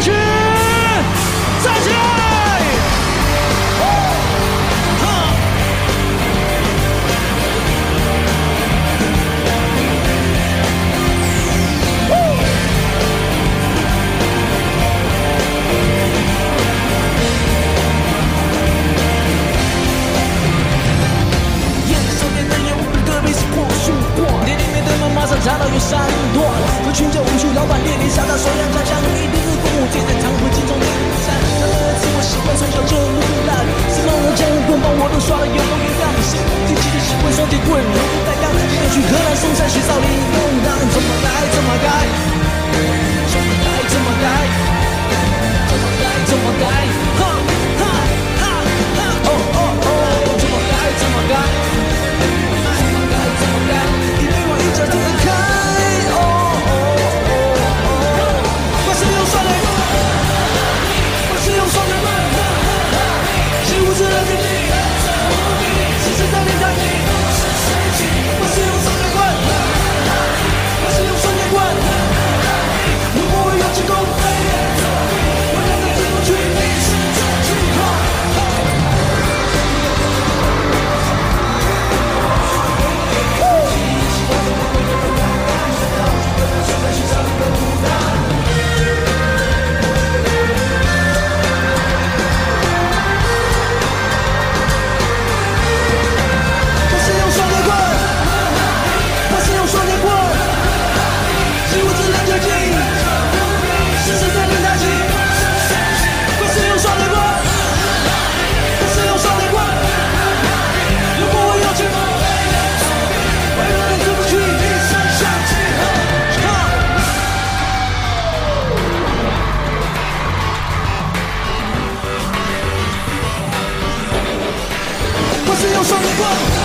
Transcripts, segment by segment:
去。双双夺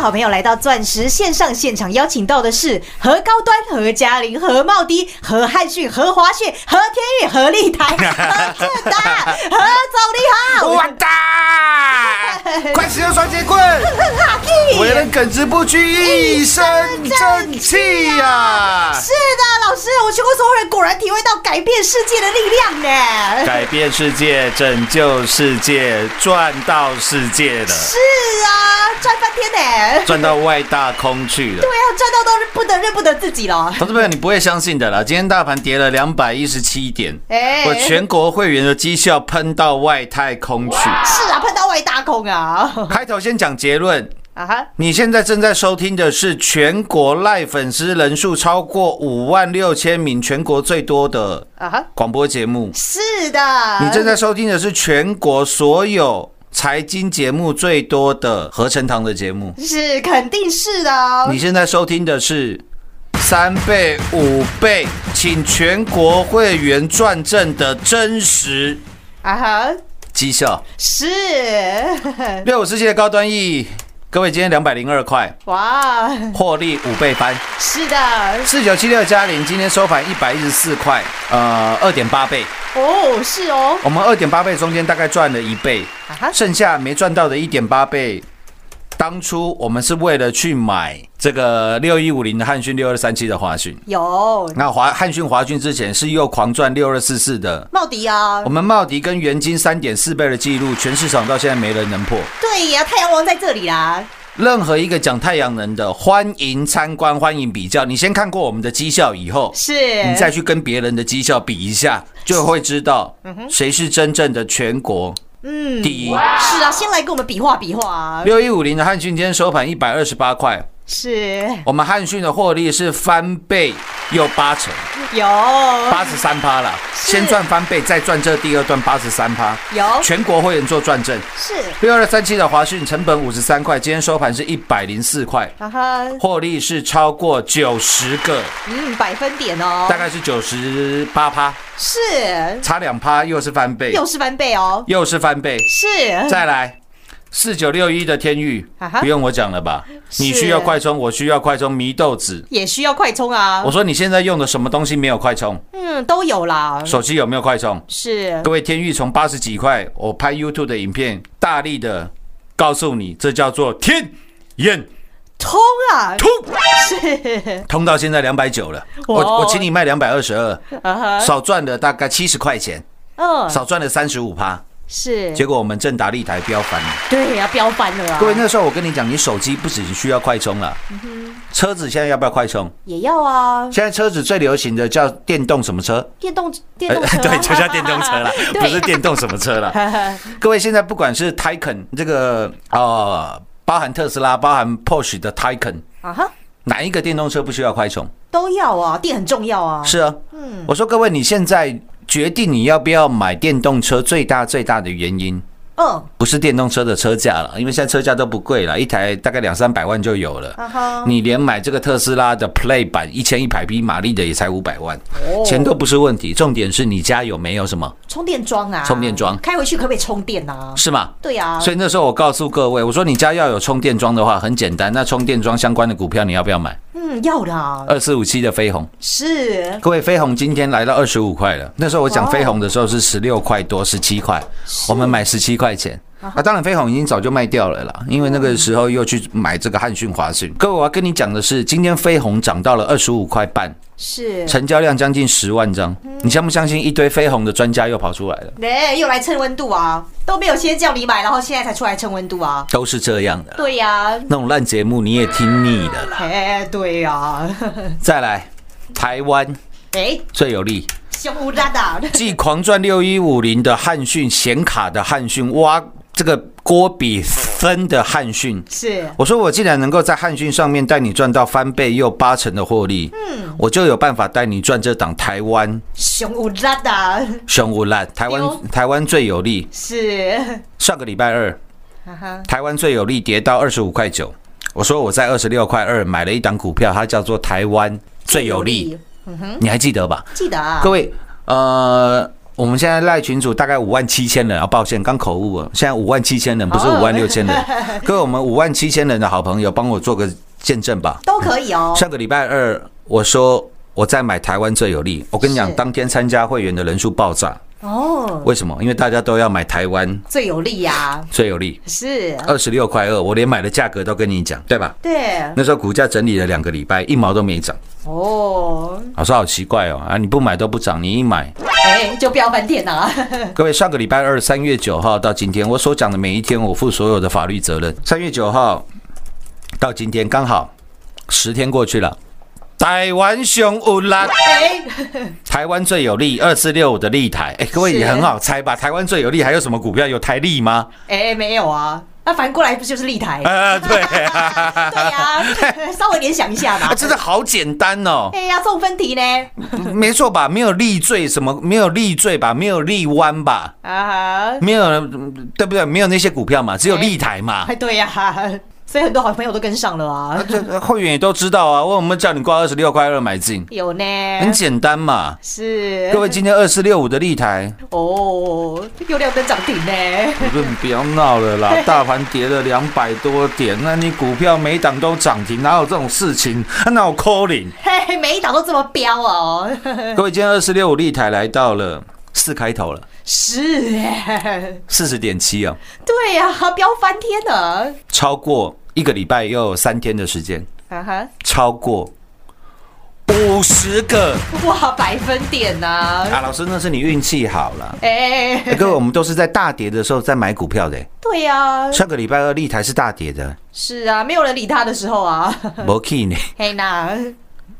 好朋友来到钻石线上现场邀请到的是何高端何嘉玲何茂迪何汉逊何华旭何天宇何立台。何志达何总你好我蛋！快使用双节棍！我人耿直不屈一身正气呀！是的老师我全国所有人果然体会到改变世界的力量呢。改变世界拯救世界赚到世界的。是啊赚翻天呢。赚到外大空去了对。啊，赚到都不得认不得自己了。投资朋友，你不会相信的啦！今天大盘跌了两百一十七点，哎我全国会员的绩效喷到外太空去。是啊，喷到外大空啊！开头先讲结论，啊哈，你现在正在收听的是全国赖粉丝人数超过五万六千名，全国最多的啊哈，广播节目。是的。你正在收听的是全国所有财经节目最多的合成堂的节目。是肯定是的哦。你现在收听的是三倍、五倍，请全国会员转正的真实啊哈，绩效。是六五世界的高端 E，各位今天两百零二块，哇，获利五倍翻。是的四九七六加零今天收盘一百一十四块，呃，二点八倍。哦，是哦，我们二点八倍中间大概赚了一倍啊，剩下没赚到的一点八倍。当初我们是为了去买这个六一五零的汉讯六二三七的华讯，有。那华汉讯华讯之前是又狂赚六二四四的，茂迪啊。我，们茂迪跟元金三点四倍的记录，全市场到现在没人能破。对呀，太阳王在这里啦，任何一个讲太阳能的，欢迎参观，欢迎比较。你先看过我们的绩效以后，是。你再去跟别人的绩效比一下，就会知道谁是真正的全国嗯，第一。是啊，先来跟我们比划比划啊，六一五零的汉讯今天收盘一百二十八块，是。我们汉讯的获利是翻倍又八成，有。八十三趴了。先赚翻倍，再赚这第二段八十三趴。有。全国会员做转正。是。六二三七的华讯成本五十三块，今天收盘是一百零四块，哈哈，获利是超过九十个，嗯，百分点哦，大概是九十八趴，是。差两趴又是翻倍，又是翻倍哦，又是翻倍。是。再来。四九六一的天域不用我讲了吧？你需要快充，我需要快充，祢豆子。也需要快充啊。我，说你现在用的什么东西没有快充？嗯，都有啦，手机有没有快充？是。各位，天域从八十几块，我拍 YouTube 的影片，大力的告诉你，这叫做天眼。通啊，通，是。通到现在两百九了。我哇。我请你卖两百二十二，少赚了大概七十块钱，嗯，少赚了三十五趴。是，结果我们正达立台飙翻了。对呀，飙翻了啊，各位，那时候我跟你讲，你手机不只需要快充了，车子现在要不要快充？也要啊，现在车子最流行的叫电动什么车？电动 电动车。啊，对，就叫电动车了，不是电动什么车了。各位，现在不管是 Taycan 这个呃，包含特斯拉、包含 Porsche 的 Taycan，啊哈，哪一个电动车不需要快充？都要啊，电很重要啊，是啊，嗯。我说各位，你现在决定你要不要买电动车，最大最大的原因。嗯，不是电动车的车价了，因为现在车价都不贵了，一台大概两三百万就有了。你连买这个特斯拉的 Play 版一千一百匹马力的也才五百万，哦钱都不是问题，重点是你家有没有什么，充电桩啊，充电桩开回去可不可以充电啊？是吗？对啊，所以那时候我告诉各位，我说你家要有充电桩的话，很简单，那充电桩相关的股票你要不要买？嗯，要的啊，二四五七的飞鸿，是。各位，飞鸿今天来到二十五块了。那时候我讲飞鸿的时候是十六块多，十七块，我们买十七块钱。啊，当然飞鸿已经早就卖掉了啦，因为那个时候又去买这个汉讯、华讯。各位，我要跟你讲的是，今天飞鸿涨到了二十五块半，是，成交量将近十万张。你相不相信？一堆飞鸿的专家又跑出来了，哎，又来蹭温度啊，都没有先叫你买，然后现在才出来蹭温度啊，都是这样的。对呀，那种烂节目你也听腻了啦。哎，对呀，再来，台湾哎，最有利，凶乌拉达，继狂赚六一五零的汉讯显卡的汉讯，挖这个郭比分的汉讯。是。我说我既然能够在汉讯上面带你赚到翻倍又八成的获利，嗯，我就有办法带你赚这档台湾凶乌拉达，熊无烂，台湾台湾最有利。是，上个礼拜二，台湾最有利跌到二十五块九，我说我在二十六块二买了一档股票，它叫做台湾最有利，，你还记得吧？记得啊，各位，呃，我们现在赖群主大概五万七千人啊，抱歉，刚口误了，现在五万七千人，不是哦五万六千人。各位，我们五万七千人的好朋友，帮我做个见证吧。都可以哦，上个礼拜二，我说我在买台湾最有利，我跟你讲是，当天参加会员的人数爆炸。哦，为什么？因为大家都要买台湾最有利呀，最有利，是，二十六块二，我连买的价格都跟你讲，对吧？对，那时候股价整理了两个礼拜，一毛都没涨。哦，我说好奇怪哦，啊，你不买都不涨，你一买，哎，就飙翻天啊！各位，上个礼拜二三月九号到今天，我所讲的每一天，我负所有的法律责任。三月九号到今天刚好十天过去了，台湾熊有啦，哎，台湾最有利二四六五的立台，哎，各位也很好猜吧？台湾最有利还有什么股票？有台利吗？哎，没有啊，那反过来不就是立台？呃，对，对呀，稍微联想一下吧啊，。真的好简单哦，哎呀，送分题呢？没错吧？没有立罪什么？没有立罪吧？没有立湾吧？啊哈，没有，对不对？没有那些股票嘛，只有立台嘛。哎，对呀，所以很多好朋友都跟上了啊。这会员也都知道啊，为什么叫你挂二十六块二买进？有呢，很简单嘛。是各位，今天二四六五的立台，哦，又亮灯涨停呢。我说你不要闹了啦，大盘跌了两百多点，那你股票每档都涨停，哪有这种事情？哪有 calling？嘿，每一档都这么飙哦。各位，今天二四六五立台来到了四开头了，是哎，四十点七哦，对呀，飙翻天了。超过一个礼拜又有三天的时间，啊哈，超过五十个。哇，百分点呐、啊！老师，那是你运气好了。哎、欸各位，我们都是在大跌的时候在买股票的、对呀、上个礼拜二立台是大跌的，是啊，没有人理他的时候啊，没 key 呢。嘿呐，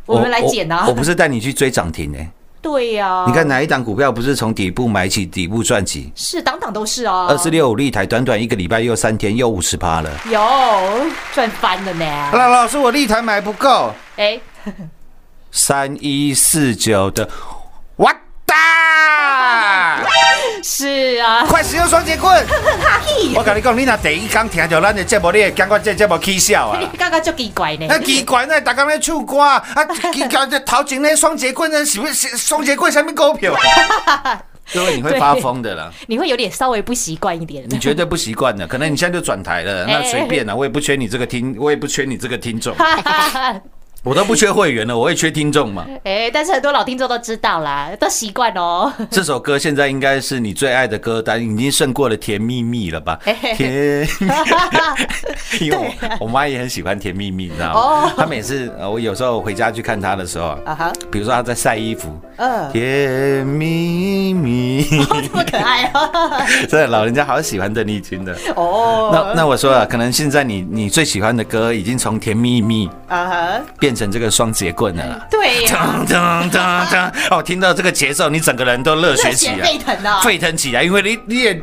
我们来捡啊。我我不是带你去追涨停呢、对呀、你看哪一档股票不是从底部买起，底部赚起？是档档都是啊，二四六五立台，短短一个礼拜又三天又五十趴了。有赚翻了呢。老老师，我立台买不够，哎、三一四九的，我哒！是啊，快使用双节棍！我跟你讲，你若第一刚听到咱的节目，你会感觉这节目起笑啊！感觉就奇怪呢。那奇怪呢，大家咧唱歌啊，啊，奇怪这头前那双节棍呢，是不是双节棍下面股票？各位你会发疯的啦，你会有点稍微不习惯一点。你绝对不习惯的，可能你现在就转台了，那随便啦，我也不缺你这个听，我也不缺你这个听众，我都不缺会员了，我也缺听众嘛。哎、但是很多老听众都知道啦，都习惯哦。这首歌现在应该是你最爱的歌单，已经胜过了《甜蜜蜜》了吧？甜，因为我我妈也很喜欢《甜蜜蜜》，你知道哦吗？她每次呃我有时候回家去看她的时候啊哈，比如说她在晒衣服，嗯，甜蜜蜜，这么可爱哦！真的老人家好喜欢邓丽君的。哦，那那我说了，可能现在你你最喜欢的歌已经从《甜蜜蜜》啊哈，变成这个双节棍了啦。对呀、噔噔噔噔！哦，听到这个节奏，你整个人都热血起来，沸腾啊沸腾起来，因为你你也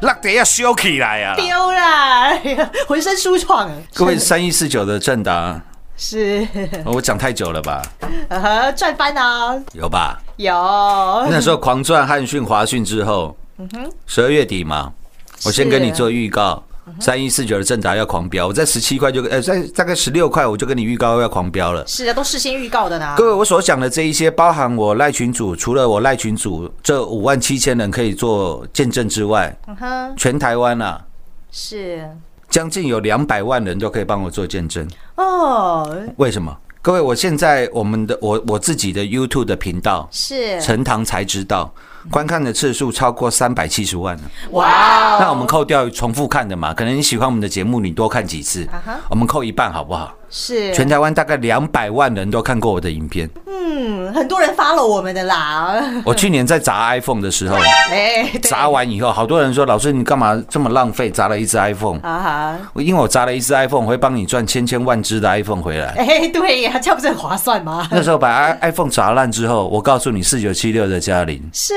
那得要修起来啊！丢啦，哎 呀浑身舒畅。各位三一四九的正达，是，我讲太久了吧？赚翻啊！有吧？有，那时候狂赚汉讯、华讯之后，十二月底嘛，我先跟你做预告。三一四九的正达要狂飙，我在十七块就呃在大概十六块我就跟你预告要狂飙了。是啊，都事先预告的呢。各位，我所讲的这一些，包含我赖群主，除了我赖群主这五万七千人可以做见证之外，嗯哼，全台湾啊，是将近有两百万人都可以帮我做见证。哦，为什么？各位，我现在我们的我我自己的 YouTube 的频道，是陈堂才知道，观看的次数超过三百七十万了。哇哦，那我们扣掉重复看的嘛，可能你喜欢我们的节目，你多看几次我们扣一半好不好？是全台湾大概两百万人都看过我的影片。嗯，很多人 follow 我们的啦。我去年在砸 iPhone 的时候，哎，砸完以后，好多人说老师你干嘛这么浪费，砸了一只 iPhone？啊哈，因为我砸了一只 iPhone，我会帮你赚千千万只的 iPhone 回来。哎，对呀，这样不是很划算吗？那时候把 iPhone 砸烂之后，我告诉你四九七六的嘉玲，是，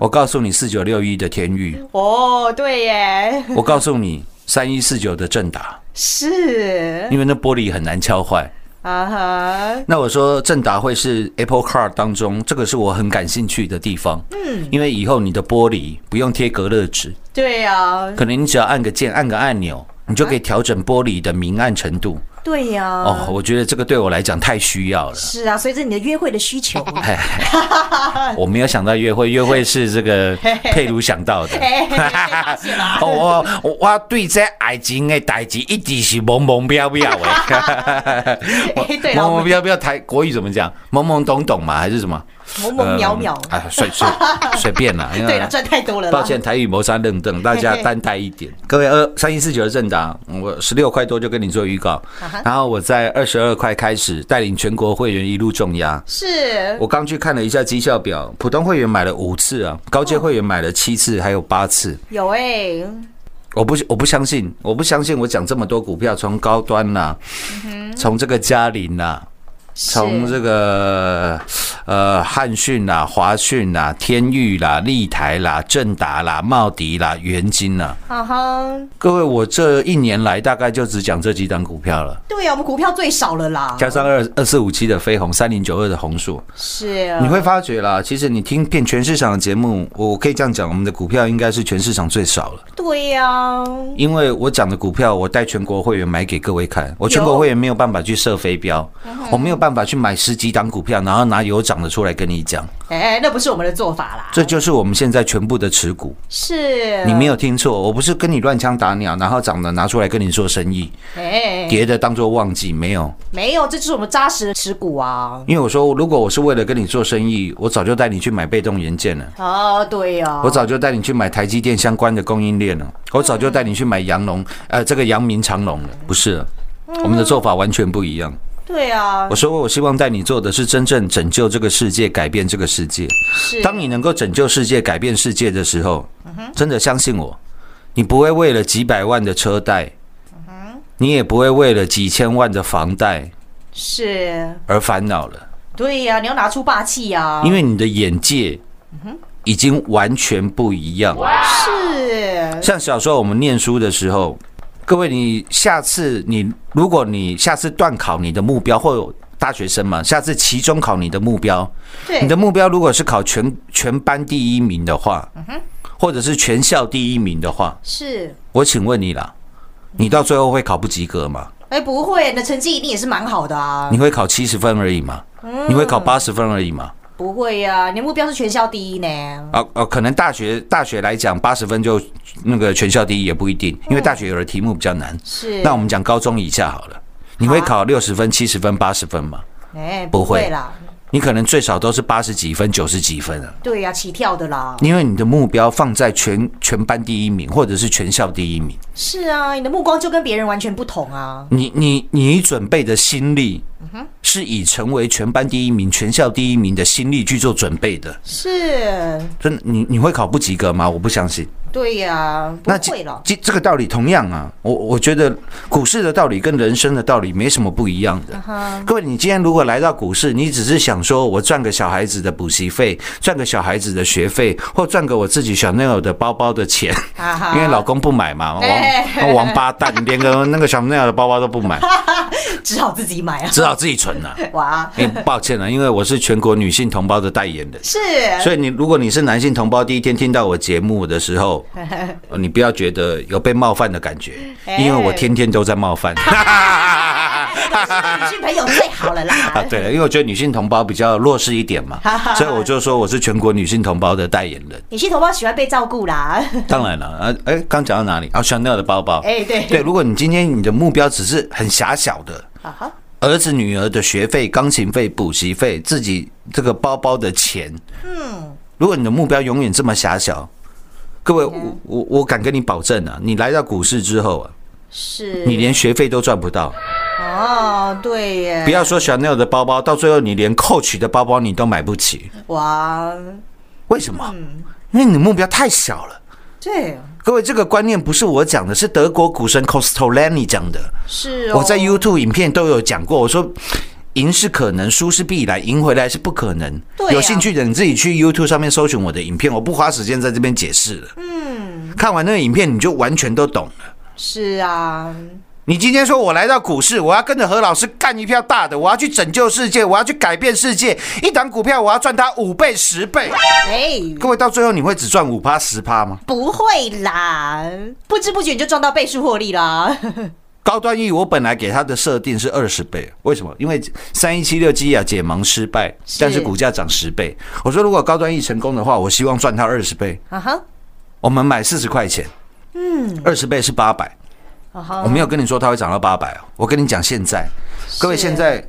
我告诉你四九六一的天域，哦，对耶，我告诉你三一四九的正达，是因为那玻璃很难敲坏。啊哈，那我说正达会是 Apple Car 当中，这个是我很感兴趣的地方。嗯，因为以后你的玻璃不用贴隔热纸，对呀，可能你只要按个键、按个按钮，你就可以调整玻璃的明暗程度。对呀，哦，我觉得这个对我来讲太需要了。是啊，随着你的约会的需求，我没有想到约会，约会是这个佩如想到的。哦，我我我对这爱情的代志一直是懵懵飘飘的。懵懵飘飘，台国语怎么讲？懵懵懂懂嘛，还是什么？萌萌渺渺。哎，随随 随便啦，因为对了，赚太多了。抱歉，台语谋杀认证，大家担待一点。各位二三一四九的正达，我十六块多就跟你做预告，然后我在二十二块开始带领全国会员一路重压。是我刚去看了一下绩效表，普通会员买了五次啊，高阶会员买了七次，还有八次。有哎、我不我不相信，我不相信我讲这么多股票，从高端啦，从这个嘉麟啦，从这个呃汉讯啦、华讯啦、天域啦、立台啦、正达啦、茂迪啦、元金啦，啊哈，各位，我这一年来大概就只讲这几档股票了，对啊，我们股票最少了啦。加上二二四五七的飞鸿、三零九二的红树，是啊。你会发觉啦，其实你听遍全市场的节目，我可以这样讲，我们的股票应该是全市场最少了。对呀、因为我讲的股票，我带全国会员买给各位看，我全国会员没有办法去设飞镖，我没有办法去买十几档股票，然后拿有涨的出来跟你讲，哎、那不是我们的做法啦。这就是我们现在全部的持股。是你没有听错，我不是跟你乱枪打鸟，然后涨的拿出来跟你做生意，哎、跌的当做忘记，没有。没有，这就是我们扎实的持股啊。因为我说，如果我是为了跟你做生意，我早就带你去买被动元件了。哦，对呀、我早就带你去买台积电相关的供应链了，我早就带你去买阳龙，呃，这个阳明长龙了，不是了，我们的做法完全不一样。对啊。我，说，我希望带你做的是真正拯救这个世界，改变这个世界。是。当你能够拯救世界、改变世界的时候，真的相信我，你不会为了几百万的车贷，你也不会为了几千万的房贷是，而烦恼了，对呀、你要拿出霸气呀、因为你的眼界已经完全不一样了。是。像小时候我们念书的时候，各位，你下次你如果你下次断考你的目标，或大学生嘛，下次期中考你的目标，对你的目标如果是考全全班第一名的话，或者是全校第一名的话，是，我请问你啦，你到最后会考不及格吗？哎、不会，你的成绩一定也是蛮好的啊。你会考七十分而已吗？你会考八十分而已吗？不会呀、你的目标是全校第一呢。哦哦，可能大学大学来讲，八十分就那个全校第一也不一定，因为大学有的题目比较难。是，那我们讲高中以下好了，你会考六十分、七十分、八十分吗？哎、不会啦。你可能最少都是八十几分、九十几分啊，对呀、起跳的啦。因为你的目标放在全全班第一名，或者是全校第一名。是啊，你的目光就跟别人完全不同啊。你你你准备的心力，是以成为全班第一名、全校第一名的心力去做准备的。是，真的，你你会考不及格吗？我不相信。对呀、不那会了。这这个道理同样啊，我我觉得股市的道理跟人生的道理没什么不一样的。各位，你今天如果来到股市，你只是想说我赚个小孩子的补习费，赚个小孩子的学费，或赚个我自己小朋友的包包的钱，因为老公不买嘛，哎王王八蛋，连个那个小朋友的包包都不买，只好自己买啊。只好自己存了。哇，哎，抱歉了，因为我是全国女性同胞的代言人。是，所以你如果你是男性同胞，第一天听到我节目的时候，呃 你不要觉得有被冒犯的感觉，因为我天天都在冒犯。女性朋友最好了啦。啊，对了，因为我觉得女性同胞比较弱势一点嘛，所以我就说我是全国女性同胞的代言人。女性同胞喜欢被照顾啦。当然了，啊，哎，刚讲到哪里？啊，Chanel 的包包。哎对对，如果你今天你的目标只是很狭小的，啊，儿子女儿的学费、钢琴费、补习费，自己这个包包的钱，嗯，如果你的目标永远这么狭小，各位，我我我敢跟你保证啊，你来到股市之后啊，是你连学费都赚不到。哦，对耶，不要说 Chanel 的包包，到最后你连 Coach 的包包你都买不起，哇，为什么？因为你的目标太小了。对，各位，这个观念不是我讲的，是德国股神 Costolani 讲的。是哦。我在 YouTube 影片都有讲过，我说赢是可能，输是必然，赢回来是不可能。对啊有兴趣的你自己去 YouTube 上面搜寻我的影片，我不花时间在这边解释了。嗯，看完那个影片你就完全都懂了。是啊，你今天说我来到股市，我要跟着何老师干一票大的，我要去拯救世界，我要去改变世界，一档股票我要赚它五倍、十倍。哎，各位到最后你会只赚五趴、十趴吗？不会啦，不知不觉你就赚到倍数获利啦。高端 E 我本来给它的设定是二十倍，为什么？因为三一七六基亚解盲失败，但是股价涨十倍。我说如果高端 E 成功的话，我希望赚它二十倍。啊哈，我们买四十块钱，嗯，二十倍是八百。我，没有跟你说它会涨到八百哦，我跟你讲现在，各位现在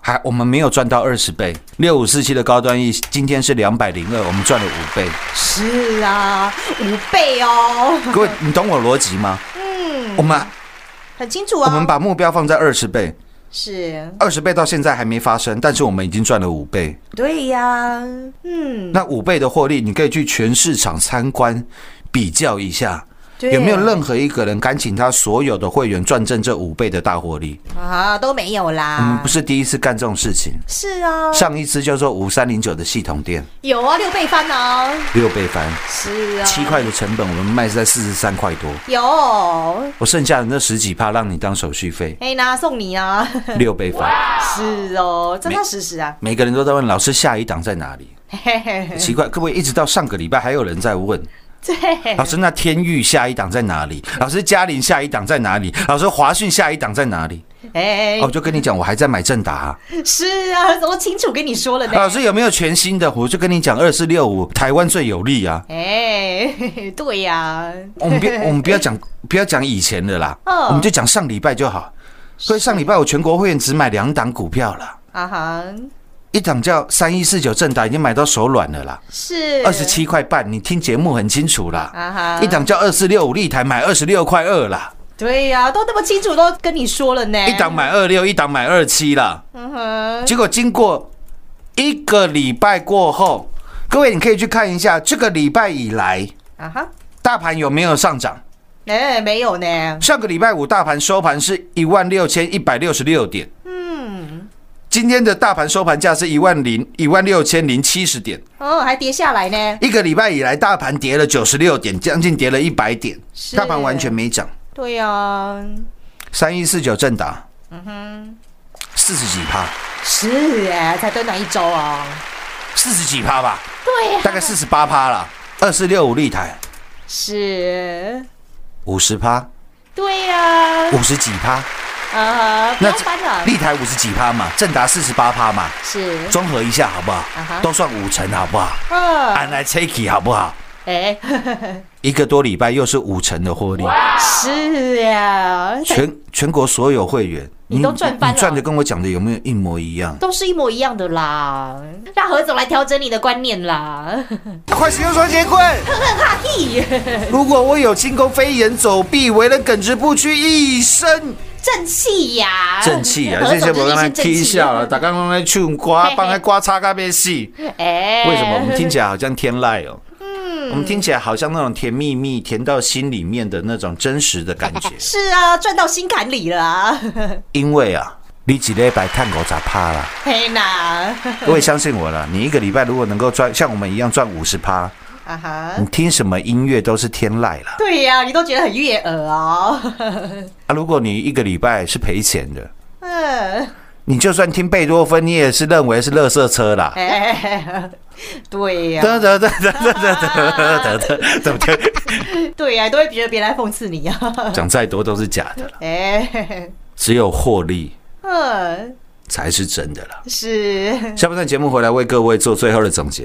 还我们没有赚到二十倍，六五四七的高端 E 今天是两百零二，我们赚了五倍。是啊，五倍哦，各位，你懂我逻辑吗？嗯，我们很清楚啊。我们把目标放在二十倍，是二十倍到现在还没发生，但是我们已经赚了五倍。对呀，嗯，那五倍的获利，你可以去全市场参观比较一下，对。有没有任何一个人敢请他所有的会员赚正这五倍的大获利？啊都没有啦？我们不是第一次干这种事情，是啊，上一次叫做五三零九的系统店，有啊，六倍翻哦，六倍翻，是啊，七块的成本，我们卖是在四十三块多，有，我剩下的那十几趴让你当手续费，哎，那送你啊，六倍翻。是哦，真的实实啊，每个人都在问老师下一档在哪里？嘿嘿嘿，奇怪，各位一直到上个礼拜还有人在问对，老师，那天域下一档在哪里？老师，嘉玲下一档在哪里？老师，华讯下一档在哪里？哎哦，我，就跟你讲，我还在买正达啊、是啊，怎么清楚跟你说了呢？老师有没有全新的？我就跟你讲，二四六五台湾最有利啊！哎，对呀，我们不，我们不要讲，不要讲以前的啦，嗯我们就讲上礼拜就好。所以上礼拜我全国会员只买两档股票了，啊哈，一档叫三一四九正达，已经买到手软了啦，是二十七块半，你听节目很清楚啦。啊，一档叫二四六五立台，买二十六块二啦，对呀，都那么清楚，都跟你说了呢。一档买二六，一档买二七啦。嗯哼，结果经过一个礼拜过后，各位你可以去看一下，这个礼拜以来啊哈，大盘有没有上涨？哎，没有呢。上个礼拜五大盘收盘是一万六千一百六十六点，嗯，今天的大盘收盘价是一万零一万六千零七十点，哦，还跌下来呢。一个礼拜以来大盘跌了九十六点，将近跌了一百点，大盘完全没涨。对呀，三一四九正达，嗯哼，四十几趴，是哎，才短短一周哦。四十几趴吧，对啊，大概四十八趴啦。二四六五立台。是，五十趴，对呀，五十几趴，啊，那要翻了，立台五十几趴嘛，正达四十八趴嘛，是，综合一下好不好？都算五成好不好？嗯，按来 take 好不好？哎，一个多礼拜又是五成的获利，是呀，全全国所有会员，你都赚翻了你赚的跟我讲的有没有一模一样？都是一模一样的啦。让何总来调整你的观念啦。快使用双节棍！哈嘿，如果我有轻功飞檐走壁，为人耿直不屈，一身正气呀，正气啊！何总这些我刚才踢笑了，打刚刚才唱瓜，帮他瓜擦咖啡戏。哎，为什么我们听起来好像天籁哦？嗯我们听起来好像那种甜蜜蜜、甜到心里面的那种真实的感觉。是啊，赚到心坎里了啊。因为啊，你几礼拜探狗咋趴啦？嘿呐，各位相信我了，你一个礼拜如果能够赚像我们一样赚五十趴，啊哈你，听什么音乐都是天籁了对呀、你都觉得很悦耳哦。啊！如果你一个礼拜是赔钱的，嗯，你就算听贝多芬，你也是认为是垃圾车啦。哎，对呀、得得得得得得得得得得，对呀、都会觉得别人在讽刺你啊。讲再多都是假的了，哎，只有获利嗯，才是真的了。是下半段节目回来为各位做最后的总结。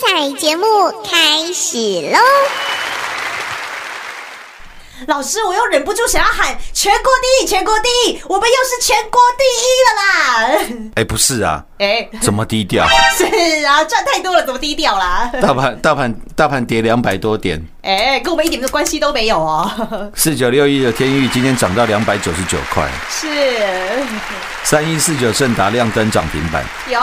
彩节目开始喽！老师，我又忍不住想要喊全国第一，全国第一，我们又是全国第一了啦！哎，不是啊，哎，怎么低调？是啊，赚太多了，怎么低调啦？大盘大盘大盘跌两百多点，哎，跟我们一点的关系都没有哦。四九六一的天域今天涨到两百九十九块，是三一四九盛达亮灯涨停板，有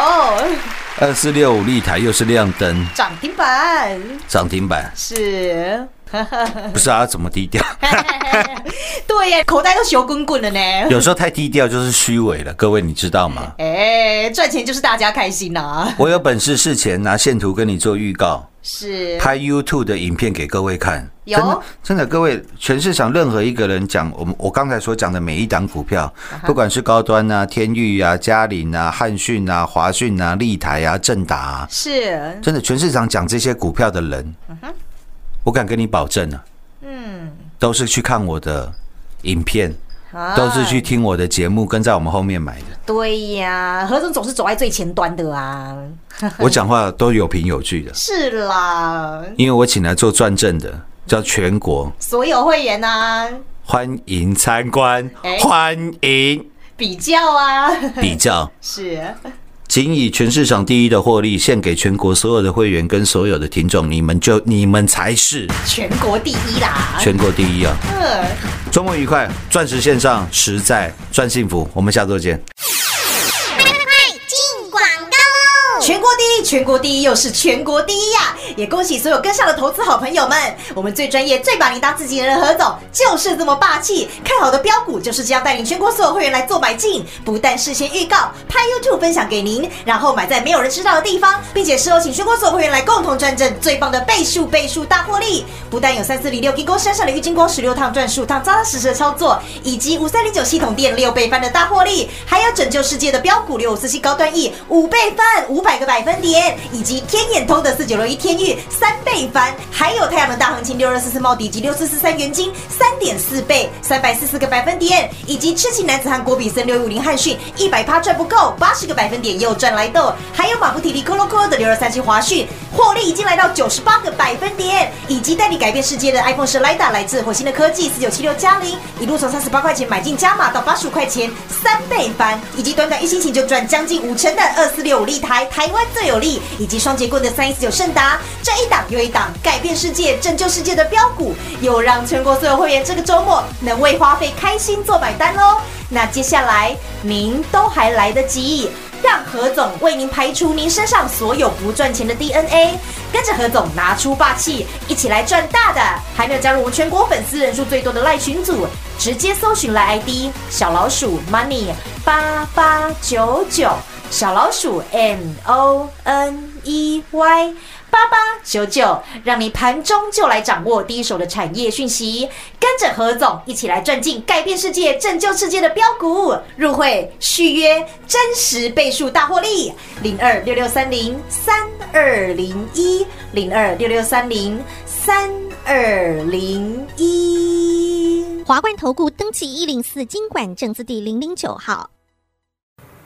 二四六五立台又是亮灯。涨停板，涨停板，是。不是啊，怎么低调？对呀，口袋都熊滚滚了呢。有时候太低调就是虚伪了，各位你知道吗？哎，赚钱就是大家开心呐。我有本事事前拿线图跟你做预告，是拍 YouTube 的影片给各位看。有真的，真的，各位全市场任何一个人讲我们我刚才所讲的每一档股票，不管是高端啊、天域啊、嘉麟啊、汉讯啊、华讯啊、立台啊、正达啊，是，真的全市场讲这些股票的人，我敢跟你保证啊，嗯，都是去看我的影片，都是去听我的节目，跟在我们后面买的。对呀，何总总是走在最前端的啊。我讲话都有凭有据的，是啦，因为我请来做转正的，叫全国所有会员啊、欢迎参观哎，欢迎。比较啊，比较，是仅以全市场第一的获利献给全国所有的会员跟所有的听众，你们就你们才是全国第一啦。全国第一啊！嗯周末愉快，钻石线上实在赚幸福，我们下周见。全国第一，又是全国第一呀、也恭喜所有跟上的投资好朋友们，我们最专业、最把你当自己人的何总就是这么霸气。看好的标股就是这样带领全国所有会员来做买进，不但事先预告，拍 YouTube 分享给您，然后买在没有人知道的地方，并且事后请全国所有会员来共同转正最棒的倍数倍数大获利。不但有三四零六金光山上的郁金光十六趟赚数趟扎扎实实的操作，以及五三零九系统店六倍翻的大获利，还有拯救世界的标股六五四七高端 E 五倍翻五百个百分点，点以及天眼通的四九六一天域三倍翻，还有太阳能大行情六二四四茂迪及六四四三元金三点四倍三百四十个百分点，以及痴情男子汉郭比森六五零汉讯一百趴赚不够八十个百分点又赚来豆，还有马不提提 Colo Colo 的六二三七华讯获利已经来到九十八个百分点，以及带你改变世界的 iPhone 十 Lida 来自火星的科技四九七六加零，一路从三十八块钱买进加码到八十五块钱三倍翻，以及短短一星期就赚将近五成的二四六五立台台湾最有利，以及双节棍的三一四九盛达，这一档又一档改变世界、拯救世界的标股，又让全国所有会员这个周末能为花费开心做买单喽。那接下来您都还来得及。让何总为您排除您身上所有不赚钱的 DNA，跟着何总拿出霸气，一起来赚大的！还没有加入我们全国粉丝人数最多的赖群组，直接搜寻赖 ID 小老鼠 money 八八九九，小老鼠 M O N E Y。八八九九，让你盘中就来掌握第一手的产业讯息，跟着何总一起来赚进改变世界、拯救世界的标股，入会续约真实倍数大获利，零二六六三零三二零一零二六六三零三二零一。华冠投顾登记一零四经管证字第零零九号。